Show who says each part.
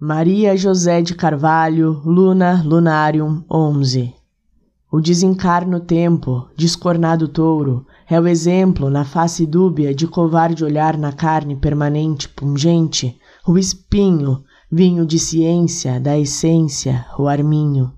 Speaker 1: Maria José de Carvalho, Luna Lunarium 11. O desencarno tempo, descornado touro, é o exemplo na face dúbia de covarde olhar na carne permanente pungente, o espinho, vinho de ciência, da essência, o arminho.